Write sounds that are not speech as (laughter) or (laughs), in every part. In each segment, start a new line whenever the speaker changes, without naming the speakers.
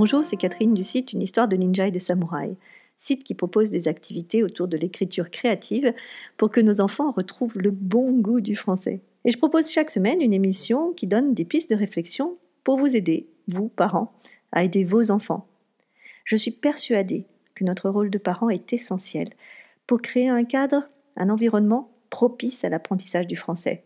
Bonjour, c'est Catherine du site Une histoire de ninja et de samouraï, site qui propose des activités autour de l'écriture créative pour que nos enfants retrouvent le bon goût du français. Et je propose chaque semaine une émission qui donne des pistes de réflexion pour vous aider, vous, parents, à aider vos enfants. Je suis persuadée que notre rôle de parent est essentiel pour créer un cadre, un environnement propice à l'apprentissage du français.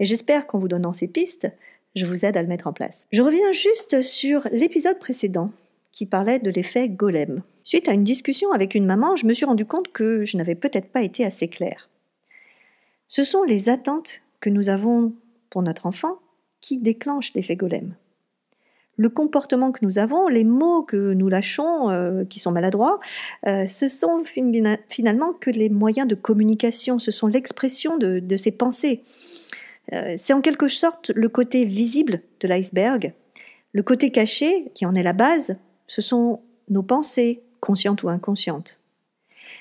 Et j'espère qu'en vous donnant ces pistes, je vous aide à le mettre en place. Je reviens juste sur l'épisode précédent qui parlait de l'effet golem. Suite à une discussion avec une maman, je me suis rendu compte que je n'avais peut-être pas été assez claire. Ce sont les attentes que nous avons pour notre enfant qui déclenchent l'effet golem. Le comportement que nous avons, les mots que nous lâchons, euh, qui sont maladroits, euh, ce sont finalement que les moyens de communication, ce sont l'expression de, de ces pensées. Euh, c'est en quelque sorte le côté visible de l'iceberg. Le côté caché, qui en est la base, ce sont nos pensées, conscientes ou inconscientes.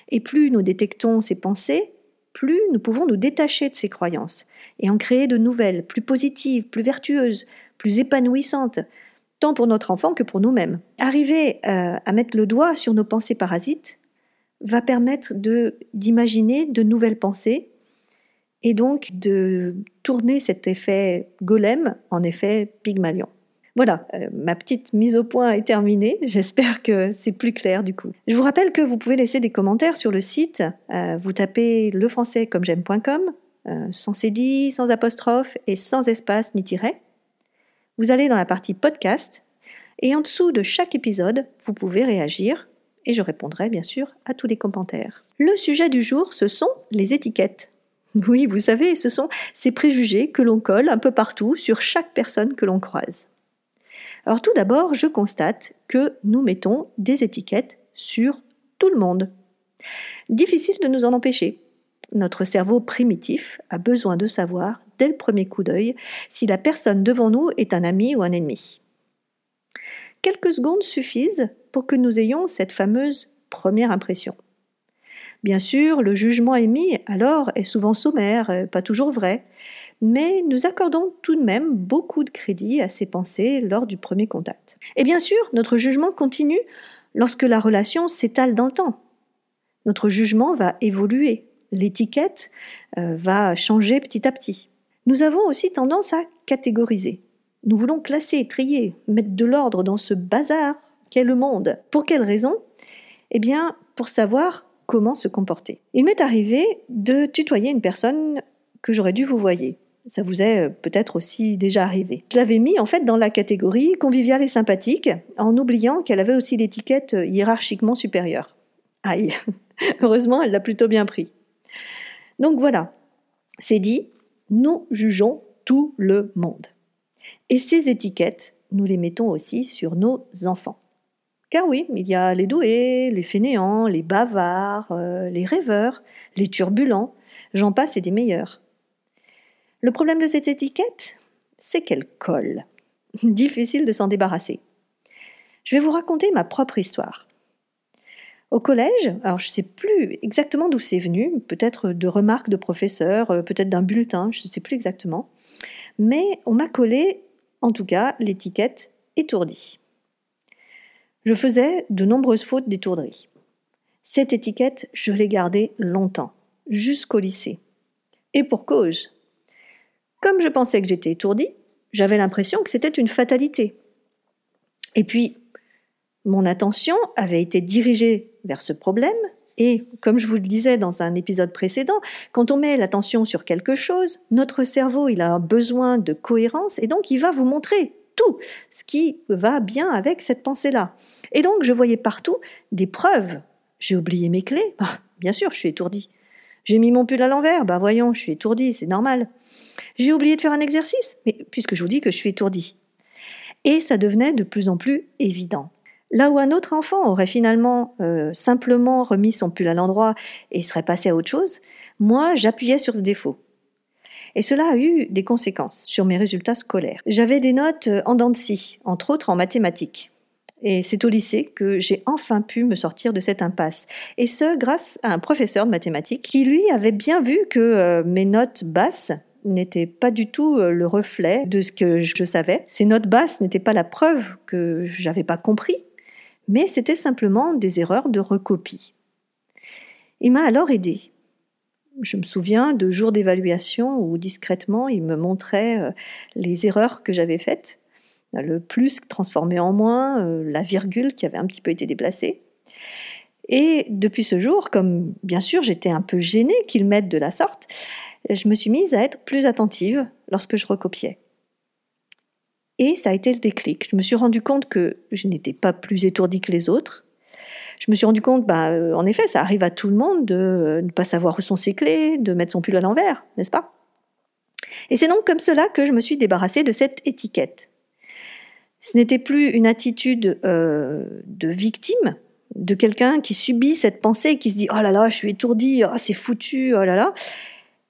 Et plus nous détectons ces pensées, plus nous pouvons nous détacher de ces croyances et en créer de nouvelles, plus positives, plus vertueuses, plus épanouissantes, tant pour notre enfant que pour nous-mêmes. Arriver euh, à mettre le doigt sur nos pensées parasites va permettre d'imaginer de nouvelles pensées et donc de tourner cet effet golem en effet pygmalion. Voilà, euh, ma petite mise au point est terminée. (laughs) J'espère que c'est plus clair du coup. Je vous rappelle que vous pouvez laisser des commentaires sur le site. Euh, vous tapez le français comme j'aime.com, euh, sans cédille, sans apostrophe et sans espace ni tiret. Vous allez dans la partie podcast et en dessous de chaque épisode, vous pouvez réagir et je répondrai bien sûr à tous les commentaires. Le sujet du jour, ce sont les étiquettes. Oui, vous savez, ce sont ces préjugés que l'on colle un peu partout sur chaque personne que l'on croise. Alors tout d'abord, je constate que nous mettons des étiquettes sur tout le monde. Difficile de nous en empêcher. Notre cerveau primitif a besoin de savoir, dès le premier coup d'œil, si la personne devant nous est un ami ou un ennemi. Quelques secondes suffisent pour que nous ayons cette fameuse première impression. Bien sûr, le jugement émis alors est souvent sommaire, euh, pas toujours vrai, mais nous accordons tout de même beaucoup de crédit à ces pensées lors du premier contact. Et bien sûr, notre jugement continue lorsque la relation s'étale dans le temps. Notre jugement va évoluer, l'étiquette euh, va changer petit à petit. Nous avons aussi tendance à catégoriser. Nous voulons classer, trier, mettre de l'ordre dans ce bazar qu'est le monde. Pour quelle raison? Eh bien, pour savoir comment se comporter. Il m'est arrivé de tutoyer une personne que j'aurais dû vous voyer. Ça vous est euh, peut-être aussi déjà arrivé. Je l'avais mis en fait dans la catégorie conviviale et sympathique, en oubliant qu'elle avait aussi l'étiquette euh, hiérarchiquement supérieure. Aïe, (laughs) heureusement, elle l'a plutôt bien pris. Donc voilà, c'est dit, nous jugeons tout le monde. Et ces étiquettes, nous les mettons aussi sur nos enfants. Car oui, il y a les doués, les fainéants, les bavards, euh, les rêveurs, les turbulents, j'en passe et des meilleurs. Le problème de cette étiquette, c'est qu'elle colle. (laughs) Difficile de s'en débarrasser. Je vais vous raconter ma propre histoire. Au collège, alors je ne sais plus exactement d'où c'est venu, peut-être de remarques de professeurs, euh, peut-être d'un bulletin, je ne sais plus exactement, mais on m'a collé, en tout cas, l'étiquette étourdie. Je faisais de nombreuses fautes d'étourderie. Cette étiquette, je l'ai gardée longtemps, jusqu'au lycée. Et pour cause. Comme je pensais que j'étais étourdie, j'avais l'impression que c'était une fatalité. Et puis, mon attention avait été dirigée vers ce problème, et comme je vous le disais dans un épisode précédent, quand on met l'attention sur quelque chose, notre cerveau il a besoin de cohérence et donc il va vous montrer tout ce qui va bien avec cette pensée-là. Et donc, je voyais partout des preuves. J'ai oublié mes clés. Bah, bien sûr, je suis étourdie. J'ai mis mon pull à l'envers. Bah voyons, je suis étourdie, c'est normal. J'ai oublié de faire un exercice. Mais puisque je vous dis que je suis étourdie. Et ça devenait de plus en plus évident. Là où un autre enfant aurait finalement euh, simplement remis son pull à l'endroit et serait passé à autre chose, moi j'appuyais sur ce défaut. Et cela a eu des conséquences sur mes résultats scolaires. J'avais des notes euh, en dents de scie, entre autres en mathématiques. Et c'est au lycée que j'ai enfin pu me sortir de cette impasse. Et ce, grâce à un professeur de mathématiques qui, lui, avait bien vu que euh, mes notes basses n'étaient pas du tout euh, le reflet de ce que je savais. Ces notes basses n'étaient pas la preuve que j'avais pas compris, mais c'était simplement des erreurs de recopie. Il m'a alors aidé. Je me souviens de jours d'évaluation où discrètement il me montrait euh, les erreurs que j'avais faites, le plus transformé en moins, euh, la virgule qui avait un petit peu été déplacée. Et depuis ce jour, comme bien sûr j'étais un peu gênée qu'il m'aide de la sorte, je me suis mise à être plus attentive lorsque je recopiais. Et ça a été le déclic. Je me suis rendu compte que je n'étais pas plus étourdie que les autres. Je me suis rendu compte, bah, euh, en effet, ça arrive à tout le monde de euh, ne pas savoir où sont ses clés, de mettre son pull à l'envers, n'est-ce pas? Et c'est donc comme cela que je me suis débarrassée de cette étiquette. Ce n'était plus une attitude euh, de victime, de quelqu'un qui subit cette pensée qui se dit oh là là, je suis étourdi, oh, c'est foutu, oh là là.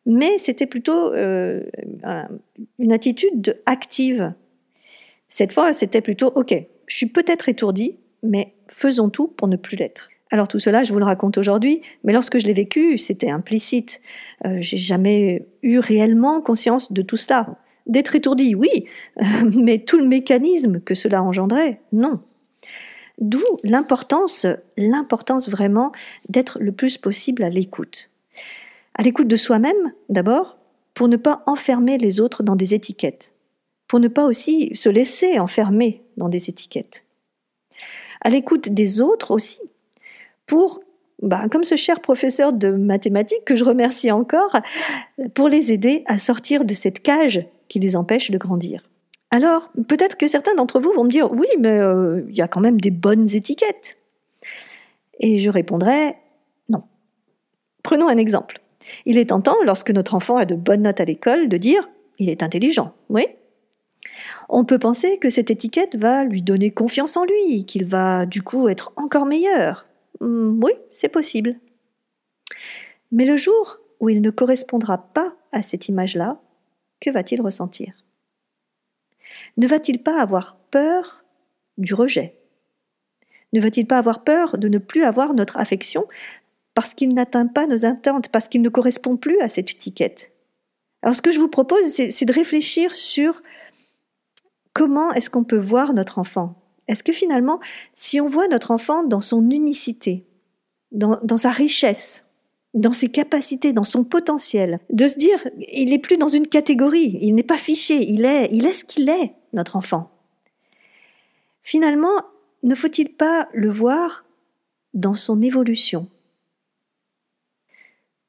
Mais c'était plutôt une attitude active. Cette fois, c'était plutôt ok, je suis peut-être étourdi, mais faisons tout pour ne plus l'être. Alors tout cela, je vous le raconte aujourd'hui, mais lorsque je l'ai vécu, c'était implicite. Euh, j'ai jamais eu réellement conscience de tout cela. D'être étourdi, oui, (laughs) mais tout le mécanisme que cela engendrait, non. D'où l'importance, l'importance vraiment d'être le plus possible à l'écoute. À l'écoute de soi-même, d'abord, pour ne pas enfermer les autres dans des étiquettes, pour ne pas aussi se laisser enfermer dans des étiquettes. À l'écoute des autres aussi, pour, bah, comme ce cher professeur de mathématiques que je remercie encore, pour les aider à sortir de cette cage qui les empêche de grandir. Alors, peut-être que certains d'entre vous vont me dire, oui, mais euh, il y a quand même des bonnes étiquettes. Et je répondrai, non. Prenons un exemple. Il est tentant, lorsque notre enfant a de bonnes notes à l'école, de dire, il est intelligent, oui on peut penser que cette étiquette va lui donner confiance en lui, qu'il va du coup être encore meilleur. Hmm, oui, c'est possible. Mais le jour où il ne correspondra pas à cette image-là, que va-t-il ressentir? Ne va-t-il pas avoir peur du rejet? Ne va-t-il pas avoir peur de ne plus avoir notre affection parce qu'il n'atteint pas nos attentes, parce qu'il ne correspond plus à cette étiquette? Alors ce que je vous propose, c'est de réfléchir sur comment est-ce qu'on peut voir notre enfant? Est-ce que finalement, si on voit notre enfant dans son unicité, dans, sa richesse, dans ses capacités, dans son potentiel, de se dire, il n'est plus dans une catégorie, il n'est pas fiché, il est, il est ce qu'il est, notre enfant? Finalement, ne faut-il pas le voir dans son évolution?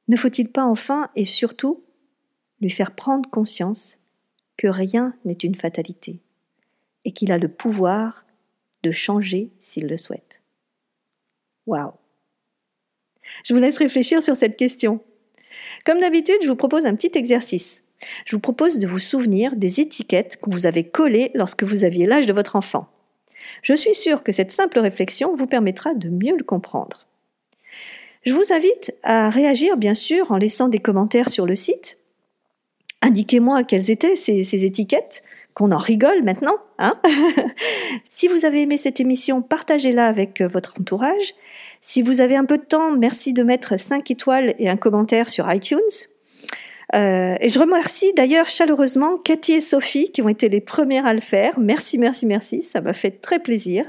Ne faut-il pas enfin et surtout lui faire prendre conscience que rien n'est une fatalité? Et qu'il a le pouvoir de changer s'il le souhaite Waouh je vous laisse réfléchir sur cette question. Comme d'habitude, je vous propose un petit exercice. Je vous propose de vous souvenir des étiquettes que vous avez collées lorsque vous aviez l'âge de votre enfant. Je suis sûre que cette simple réflexion vous permettra de mieux le comprendre. Je vous invite à réagir, bien sûr, en laissant des commentaires sur le site. Indiquez-moi quelles étaient ces, étiquettes, qu'on en rigole maintenant. Hein (laughs) si vous avez aimé cette émission, partagez-la avec euh, votre entourage. Si vous avez un peu de temps, merci de mettre 5 étoiles et un commentaire sur iTunes. Euh, et je remercie d'ailleurs chaleureusement Cathy et Sophie qui ont été les premières à le faire. Merci, merci, merci, ça m'a fait très plaisir.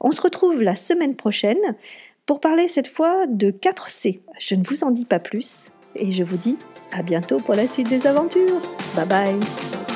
On se retrouve la semaine prochaine pour parler cette fois de 4C. Je ne vous en dis pas plus et je vous dis à bientôt pour la suite des aventures. Bye bye